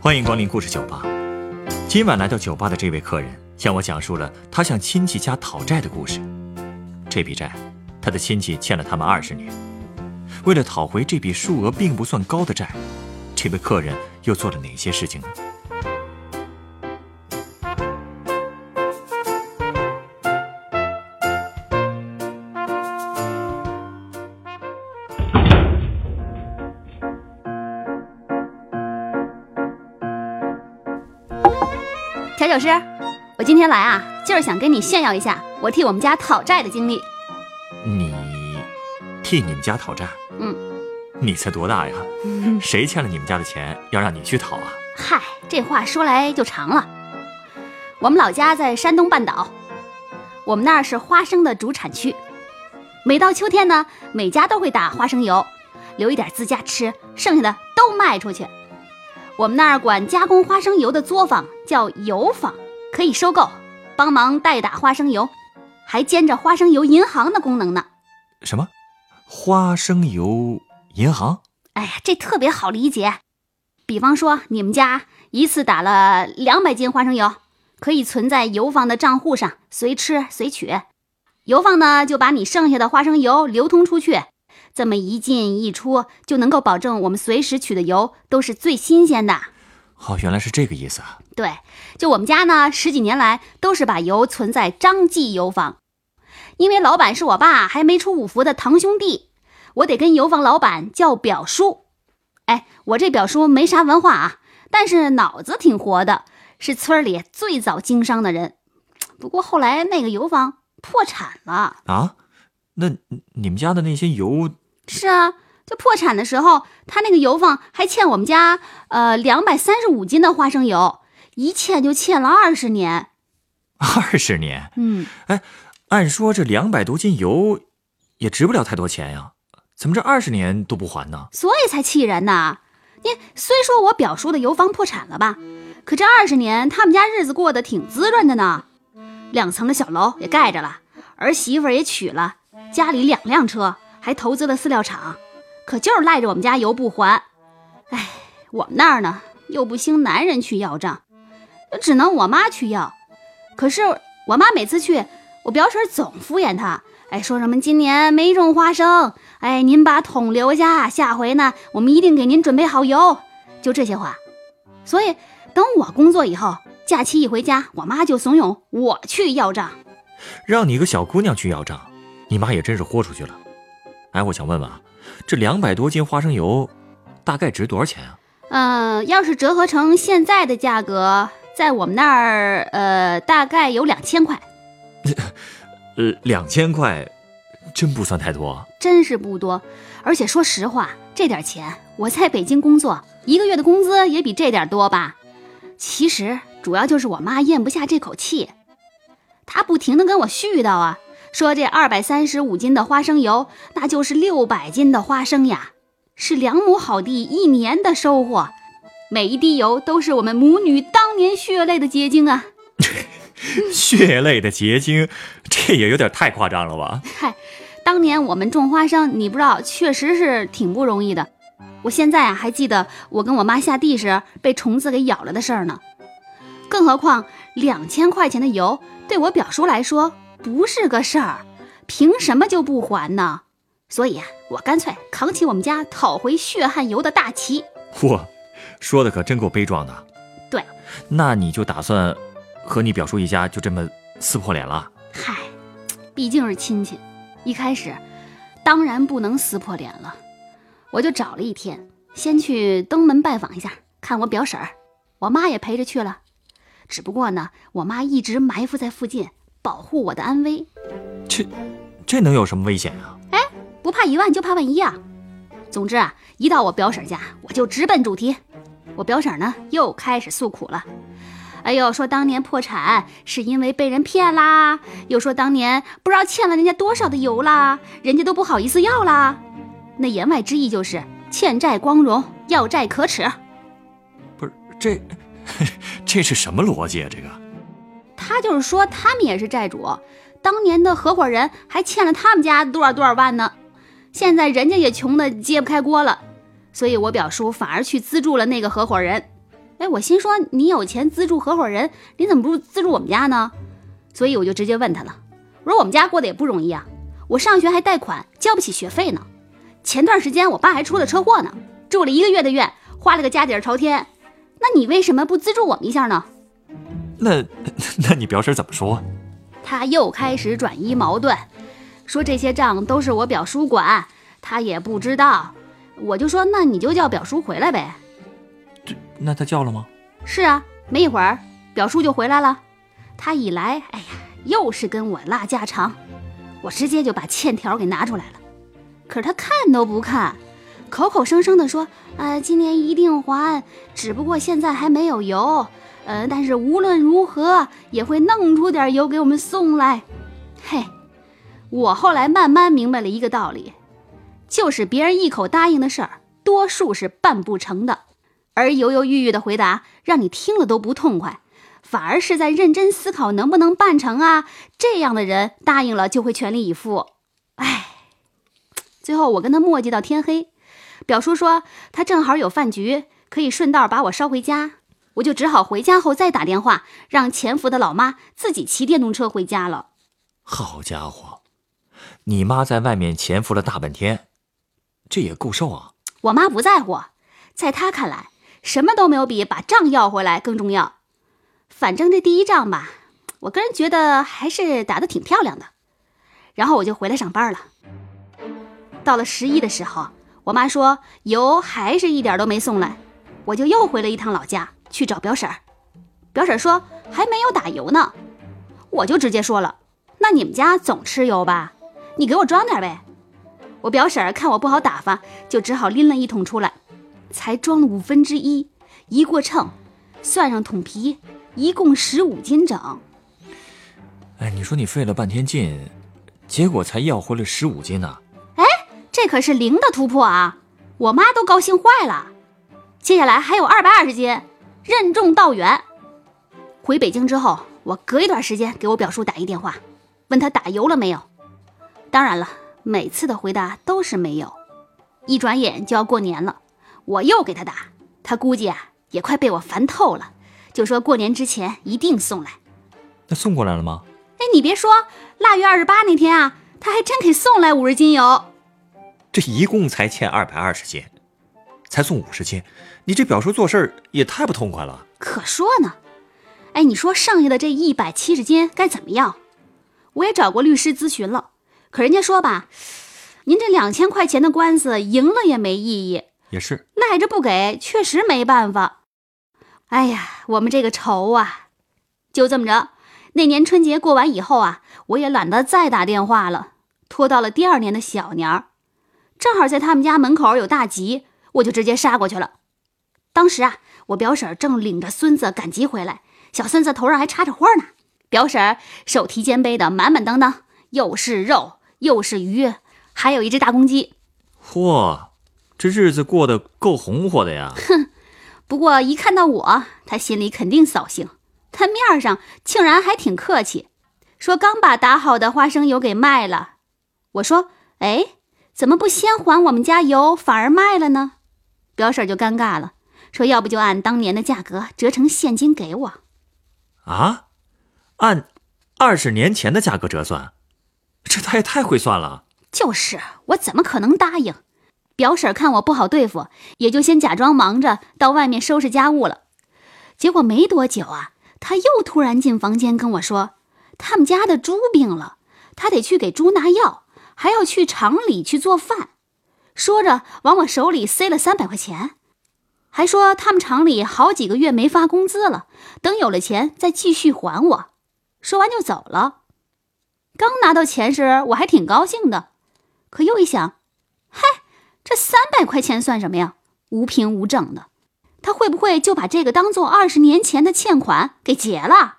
欢迎光临故事酒吧。今晚来到酒吧的这位客人向我讲述了他向亲戚家讨债的故事。这笔债，他的亲戚欠了他们二十年。为了讨回这笔数额并不算高的债，这位客人又做了哪些事情呢？调酒师，我今天来啊，就是想跟你炫耀一下我替我们家讨债的经历。你替你们家讨债？嗯，你才多大呀？谁欠了你们家的钱要让你去讨啊？嗨，这话说来就长了。我们老家在山东半岛，我们那儿是花生的主产区。每到秋天呢，每家都会打花生油，留一点自家吃，剩下的都卖出去。我们那儿管加工花生油的作坊叫油坊，可以收购，帮忙代打花生油，还兼着花生油银行的功能呢。什么？花生油银行？哎呀，这特别好理解。比方说，你们家一次打了两百斤花生油，可以存在油坊的账户上，随吃随取。油坊呢，就把你剩下的花生油流通出去。这么一进一出，就能够保证我们随时取的油都是最新鲜的。哦，原来是这个意思啊！对，就我们家呢，十几年来都是把油存在张记油坊，因为老板是我爸还没出五福的堂兄弟，我得跟油坊老板叫表叔。哎，我这表叔没啥文化啊，但是脑子挺活的，是村里最早经商的人。不过后来那个油坊破产了啊，那你们家的那些油？是啊，就破产的时候，他那个油坊还欠我们家呃两百三十五斤的花生油，一欠就欠了二十年。二十年？嗯，哎，按说这两百多斤油也值不了太多钱呀，怎么这二十年都不还呢？所以才气人呢。你虽说我表叔的油坊破产了吧，可这二十年他们家日子过得挺滋润的呢，两层的小楼也盖着了，儿媳妇也娶了，家里两辆车。还投资了饲料厂，可就是赖着我们家油不还。哎，我们那儿呢又不兴男人去要账，只能我妈去要。可是我妈每次去，我表婶总敷衍她，哎，说什么今年没种花生，哎，您把桶留下，下回呢我们一定给您准备好油，就这些话。所以等我工作以后，假期一回家，我妈就怂恿我去要账，让你一个小姑娘去要账，你妈也真是豁出去了。哎，我想问问啊，这两百多斤花生油大概值多少钱啊？嗯，要是折合成现在的价格，在我们那儿，呃，大概有两千块。呃，两千块，真不算太多。真是不多，而且说实话，这点钱我在北京工作一个月的工资也比这点多吧。其实主要就是我妈咽不下这口气，她不停的跟我絮叨啊。说这二百三十五斤的花生油，那就是六百斤的花生呀，是两亩好地一年的收获。每一滴油都是我们母女当年血泪的结晶啊！血泪的结晶，这也有点太夸张了吧？嗨，当年我们种花生，你不知道，确实是挺不容易的。我现在啊，还记得我跟我妈下地时被虫子给咬了的事儿呢。更何况两千块钱的油，对我表叔来说。不是个事儿，凭什么就不还呢？所以啊，我干脆扛起我们家讨回血汗油的大旗。嚯，说的可真够悲壮的。对，那你就打算和你表叔一家就这么撕破脸了？嗨，毕竟是亲戚，一开始当然不能撕破脸了。我就找了一天，先去登门拜访一下，看我表婶儿，我妈也陪着去了。只不过呢，我妈一直埋伏在附近。保护我的安危，这这能有什么危险啊？哎，不怕一万就怕万一啊！总之啊，一到我表婶家，我就直奔主题。我表婶呢又开始诉苦了，哎呦，说当年破产是因为被人骗啦，又说当年不知道欠了人家多少的油啦，人家都不好意思要啦。那言外之意就是欠债光荣，要债可耻。不是这，这是什么逻辑啊？这个？他就是说，他们也是债主，当年的合伙人还欠了他们家多少多少万呢？现在人家也穷的揭不开锅了，所以我表叔反而去资助了那个合伙人。哎，我心说你有钱资助合伙人，你怎么不资助我们家呢？所以我就直接问他了，我说我们家过得也不容易啊，我上学还贷款，交不起学费呢。前段时间我爸还出了车祸呢，住了一个月的院，花了个家底儿朝天。那你为什么不资助我们一下呢？那 那你表婶怎么说？他又开始转移矛盾，说这些账都是我表叔管，他也不知道。我就说那你就叫表叔回来呗。这那他叫了吗？是啊，没一会儿表叔就回来了。他一来，哎呀，又是跟我拉家常，我直接就把欠条给拿出来了。可是他看都不看，口口声声的说：“啊，今年一定还，只不过现在还没有油。嗯，但是无论如何也会弄出点油给我们送来。”嘿，我后来慢慢明白了一个道理，就是别人一口答应的事儿，多数是办不成的，而犹犹豫豫的回答，让你听了都不痛快。反而是在认真思考能不能办成啊？这样的人答应了就会全力以赴。哎，最后我跟他磨叽到天黑。表叔说他正好有饭局，可以顺道把我捎回家，我就只好回家后再打电话让潜伏的老妈自己骑电动车回家了。好家伙，你妈在外面潜伏了大半天，这也够受啊！我妈不在乎，在她看来，什么都没有比把账要回来更重要。反正这第一仗吧，我个人觉得还是打得挺漂亮的。然后我就回来上班了。到了十一的时候，我妈说油还是一点都没送来，我就又回了一趟老家去找表婶儿。表婶说还没有打油呢，我就直接说了：“那你们家总吃油吧？你给我装点呗。”我表婶儿看我不好打发，就只好拎了一桶出来，才装了五分之一，一过秤，算上桶皮。一共十五斤整。哎，你说你费了半天劲，结果才要回来十五斤呢？哎，这可是零的突破啊！我妈都高兴坏了。接下来还有二百二十斤，任重道远。回北京之后，我隔一段时间给我表叔打一电话，问他打油了没有。当然了，每次的回答都是没有。一转眼就要过年了，我又给他打，他估计啊也快被我烦透了。就说过年之前一定送来，那送过来了吗？哎，你别说，腊月二十八那天啊，他还真给送来五十斤油。这一共才欠二百二十斤，才送五十斤，你这表叔做事也太不痛快了。可说呢，哎，你说剩下的这一百七十斤该怎么样？我也找过律师咨询了，可人家说吧，您这两千块钱的官司赢了也没意义。也是，赖着不给，确实没办法。哎呀，我们这个愁啊，就这么着。那年春节过完以后啊，我也懒得再打电话了，拖到了第二年的小年儿，正好在他们家门口有大集，我就直接杀过去了。当时啊，我表婶正领着孙子赶集回来，小孙子头上还插着花呢。表婶手提肩背的满满当当，又是肉又是鱼，还有一只大公鸡。嚯，这日子过得够红火的呀！哼。不过一看到我，他心里肯定扫兴。他面上竟然还挺客气，说刚把打好的花生油给卖了。我说：“哎，怎么不先还我们家油，反而卖了呢？”表婶就尴尬了，说：“要不就按当年的价格折成现金给我。”啊？按二十年前的价格折算？这他也太会算了。就是，我怎么可能答应？表婶看我不好对付，也就先假装忙着到外面收拾家务了。结果没多久啊，他又突然进房间跟我说，他们家的猪病了，他得去给猪拿药，还要去厂里去做饭。说着往我手里塞了三百块钱，还说他们厂里好几个月没发工资了，等有了钱再继续还我。说完就走了。刚拿到钱时，我还挺高兴的，可又一想，嗨。这三百块钱算什么呀？无凭无证的，他会不会就把这个当做二十年前的欠款给结了？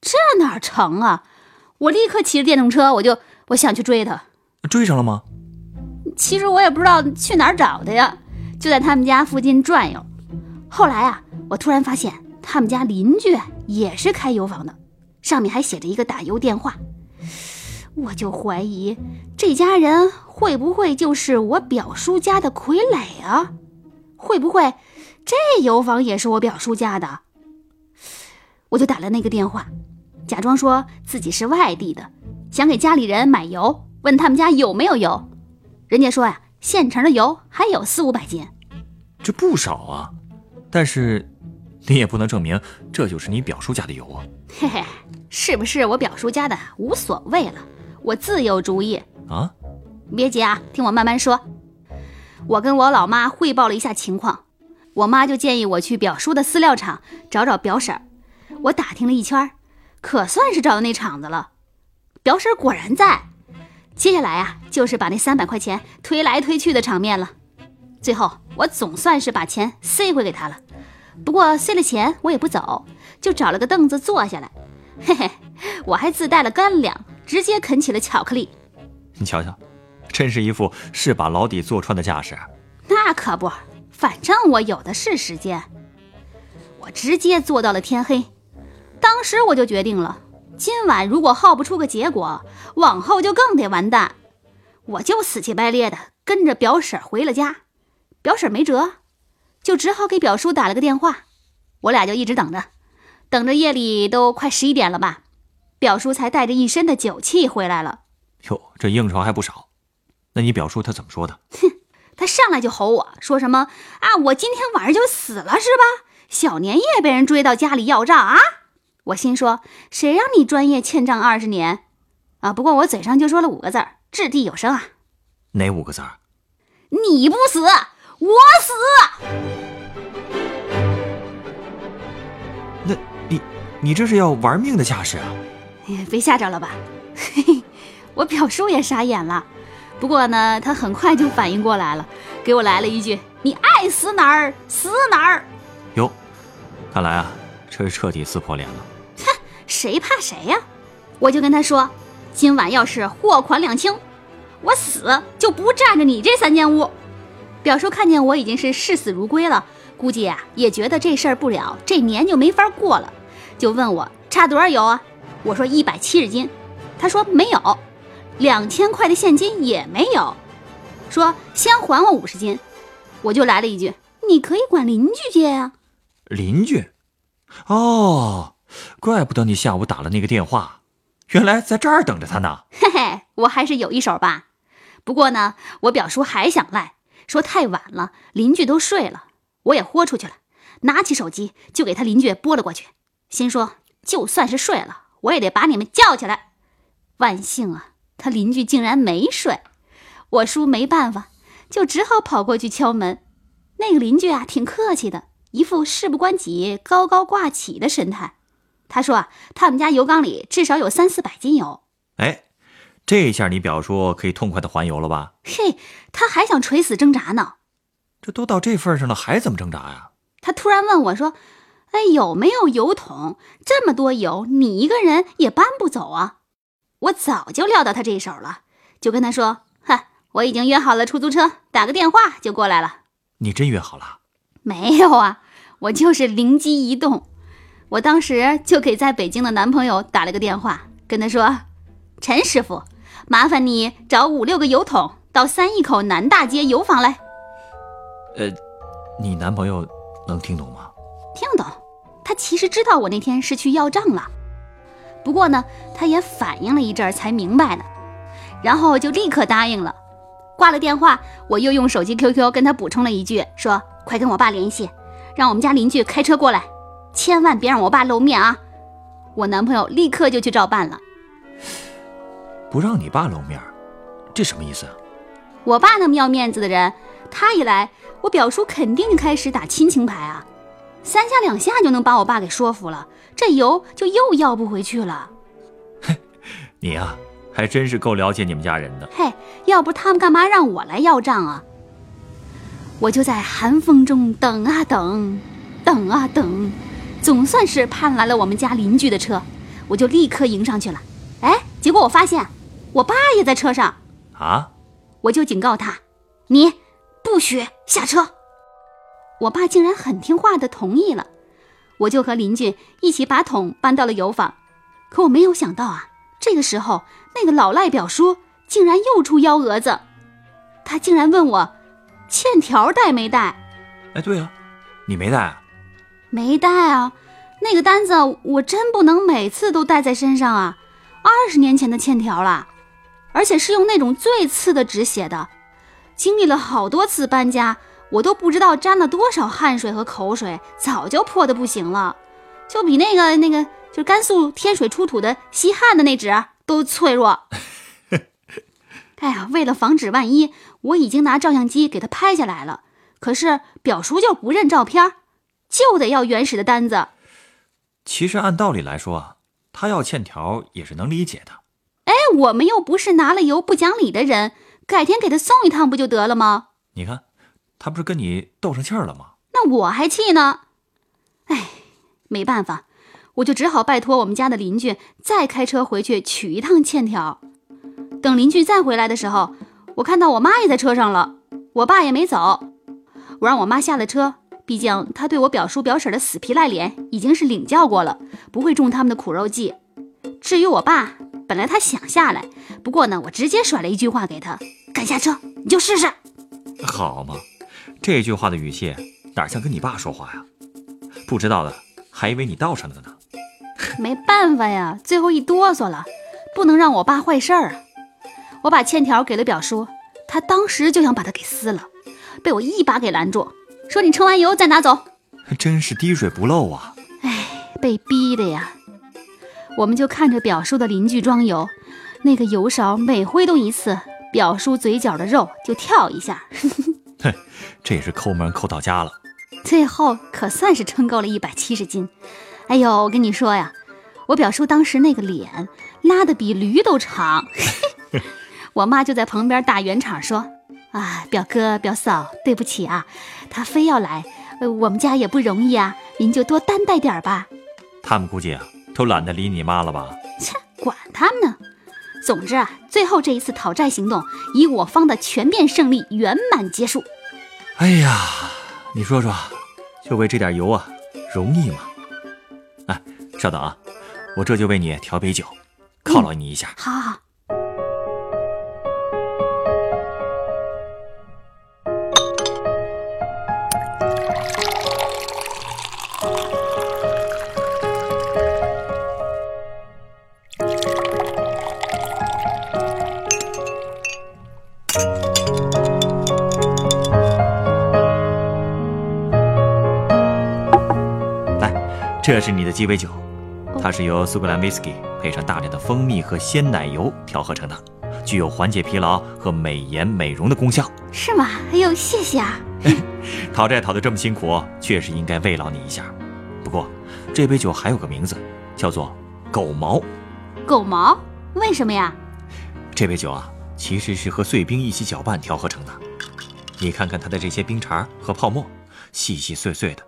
这哪成啊！我立刻骑着电动车，我就我想去追他。追上了吗？其实我也不知道去哪儿找的呀，就在他们家附近转悠。后来啊，我突然发现他们家邻居也是开油坊的，上面还写着一个打油电话。我就怀疑这家人会不会就是我表叔家的傀儡啊？会不会这油房也是我表叔家的？我就打了那个电话，假装说自己是外地的，想给家里人买油，问他们家有没有油。人家说呀，现成的油还有四五百斤，这不少啊。但是你也不能证明这就是你表叔家的油啊。嘿嘿，是不是我表叔家的无所谓了，我自有主意啊。别急啊，听我慢慢说。我跟我老妈汇报了一下情况，我妈就建议我去表叔的饲料厂找找表婶儿。我打听了一圈，可算是找到那厂子了。表婶果然在。接下来啊，就是把那三百块钱推来推去的场面了。最后我总算是把钱塞回给他了。不过塞了钱我也不走，就找了个凳子坐下来。嘿嘿，我还自带了干粮，直接啃起了巧克力。你瞧瞧，真是一副是把牢底坐穿的架势。那可不，反正我有的是时间。我直接坐到了天黑。当时我就决定了，今晚如果耗不出个结果，往后就更得完蛋。我就死气白咧的跟着表婶回了家，表婶没辙，就只好给表叔打了个电话。我俩就一直等着，等着夜里都快十一点了吧，表叔才带着一身的酒气回来了。哟，这应酬还不少。那你表叔他怎么说的？哼，他上来就吼我说什么啊？我今天晚上就死了是吧？小年夜被人追到家里要账啊！我心说，谁让你专业欠账二十年，啊！不过我嘴上就说了五个字儿，掷地有声啊。哪五个字儿？你不死，我死。那你，你这是要玩命的架势啊？被吓着了吧？嘿嘿，我表叔也傻眼了。不过呢，他很快就反应过来了，给我来了一句：“你爱死哪儿死哪儿。”哟，看来啊，这是彻底撕破脸了。谁怕谁呀？我就跟他说，今晚要是货款两清，我死就不占着你这三间屋。表叔看见我已经是视死如归了，估计啊也觉得这事儿不了，这年就没法过了，就问我差多少油啊？我说一百七十斤，他说没有，两千块的现金也没有，说先还我五十斤。我就来了一句，你可以管邻居借呀。邻居？哦。怪不得你下午打了那个电话，原来在这儿等着他呢。嘿嘿，我还是有一手吧。不过呢，我表叔还想赖，说太晚了，邻居都睡了。我也豁出去了，拿起手机就给他邻居拨了过去，心说就算是睡了，我也得把你们叫起来。万幸啊，他邻居竟然没睡。我叔没办法，就只好跑过去敲门。那个邻居啊，挺客气的，一副事不关己、高高挂起的神态。他说啊，他们家油缸里至少有三四百斤油。哎，这下你表叔可以痛快的还油了吧？嘿，他还想垂死挣扎呢。这都到这份上了，还怎么挣扎呀？他突然问我说：“哎，有没有油桶？这么多油，你一个人也搬不走啊！”我早就料到他这一手了，就跟他说：“哈，我已经约好了出租车，打个电话就过来了。”你真约好了？没有啊，我就是灵机一动。我当时就给在北京的男朋友打了个电话，跟他说：“陈师傅，麻烦你找五六个油桶到三义口南大街油坊来。”呃，你男朋友能听懂吗？听懂，他其实知道我那天是去要账了，不过呢，他也反应了一阵才明白的，然后就立刻答应了。挂了电话，我又用手机 QQ 跟他补充了一句，说：“快跟我爸联系，让我们家邻居开车过来。”千万别让我爸露面啊！我男朋友立刻就去照办了。不让你爸露面，这什么意思啊？我爸那么要面子的人，他一来，我表叔肯定就开始打亲情牌啊，三下两下就能把我爸给说服了，这油就又要不回去了。嘿，你呀，还真是够了解你们家人的。嘿，要不他们干嘛让我来要账啊？我就在寒风中等啊等，等啊等。总算是盼来了我们家邻居的车，我就立刻迎上去了。哎，结果我发现我爸也在车上啊！我就警告他：“你不许下车。”我爸竟然很听话的同意了。我就和邻居一起把桶搬到了油坊。可我没有想到啊，这个时候那个老赖表叔竟然又出幺蛾子，他竟然问我欠条带没带。哎，对啊，你没带啊？没带啊，那个单子我真不能每次都带在身上啊，二十年前的欠条了，而且是用那种最次的纸写的，经历了好多次搬家，我都不知道沾了多少汗水和口水，早就破的不行了，就比那个那个就是甘肃天水出土的西汉的那纸都脆弱。哎呀，为了防止万一，我已经拿照相机给他拍下来了，可是表叔就不认照片。就得要原始的单子。其实按道理来说啊，他要欠条也是能理解的。哎，我们又不是拿了油不讲理的人，改天给他送一趟不就得了吗？你看，他不是跟你斗上气儿了吗？那我还气呢。哎，没办法，我就只好拜托我们家的邻居再开车回去取一趟欠条。等邻居再回来的时候，我看到我妈也在车上了，我爸也没走，我让我妈下了车。毕竟他对我表叔表婶的死皮赖脸已经是领教过了，不会中他们的苦肉计。至于我爸，本来他想下来，不过呢，我直接甩了一句话给他：敢下车你就试试。好嘛，这句话的语气哪像跟你爸说话呀？不知道的还以为你道上了呢。没办法呀，最后一哆嗦了，不能让我爸坏事儿啊。我把欠条给了表叔，他当时就想把它给撕了，被我一把给拦住。说你称完油再拿走，真是滴水不漏啊！哎，被逼的呀！我们就看着表叔的邻居装油，那个油勺每挥动一次，表叔嘴角的肉就跳一下。哼，这也是抠门抠到家了。最后可算是称够了一百七十斤。哎呦，我跟你说呀，我表叔当时那个脸拉的比驴都长。我妈就在旁边打圆场说。啊，表哥表嫂，对不起啊，他非要来，呃，我们家也不容易啊，您就多担待点吧。他们估计啊，都懒得理你妈了吧？切，管他们呢。总之啊，最后这一次讨债行动以我方的全面胜利圆满结束。哎呀，你说说，就为这点油啊，容易吗？哎，稍等啊，我这就为你调杯酒，犒劳你一下。好好好。这是你的鸡尾酒，它是由苏格兰威士忌配上大量的蜂蜜和鲜奶油调合成的，具有缓解疲劳和美颜美容的功效。是吗？哎呦，谢谢啊！讨债讨得这么辛苦，确实应该慰劳你一下。不过，这杯酒还有个名字，叫做“狗毛”。狗毛？为什么呀？这杯酒啊，其实是和碎冰一起搅拌调合成的。你看看它的这些冰碴和泡沫，细细碎碎的，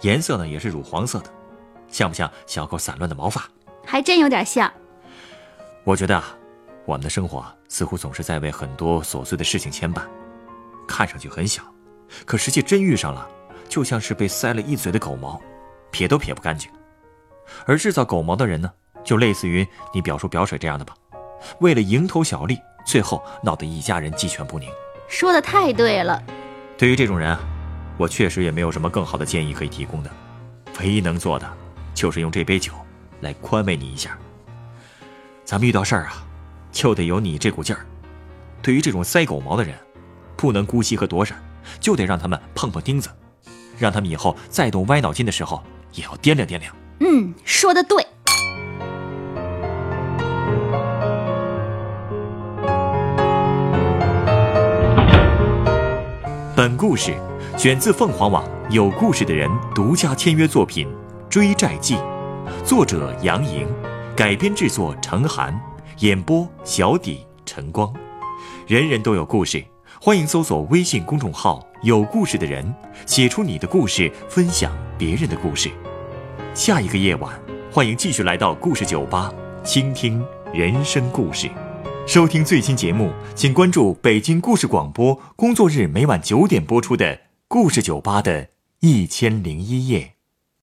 颜色呢也是乳黄色的。像不像小狗散乱的毛发？还真有点像。我觉得啊，我们的生活似乎总是在为很多琐碎的事情牵绊，看上去很小，可实际真遇上了，就像是被塞了一嘴的狗毛，撇都撇不干净。而制造狗毛的人呢，就类似于你表叔表婶这样的吧，为了蝇头小利，最后闹得一家人鸡犬不宁。说的太对了。对于这种人啊，我确实也没有什么更好的建议可以提供的，唯一能做的。就是用这杯酒，来宽慰你一下。咱们遇到事儿啊，就得有你这股劲儿。对于这种塞狗毛的人，不能姑息和躲闪，就得让他们碰碰钉子，让他们以后再动歪脑筋的时候，也要掂量掂量。嗯，说的对。本故事选自凤凰网有故事的人独家签约作品。《追债记》，作者杨莹，改编制作程涵，演播小底晨光。人人都有故事，欢迎搜索微信公众号“有故事的人”，写出你的故事，分享别人的故事。下一个夜晚，欢迎继续来到故事酒吧，倾听人生故事。收听最新节目，请关注北京故事广播，工作日每晚九点播出的《故事酒吧》的一千零一夜。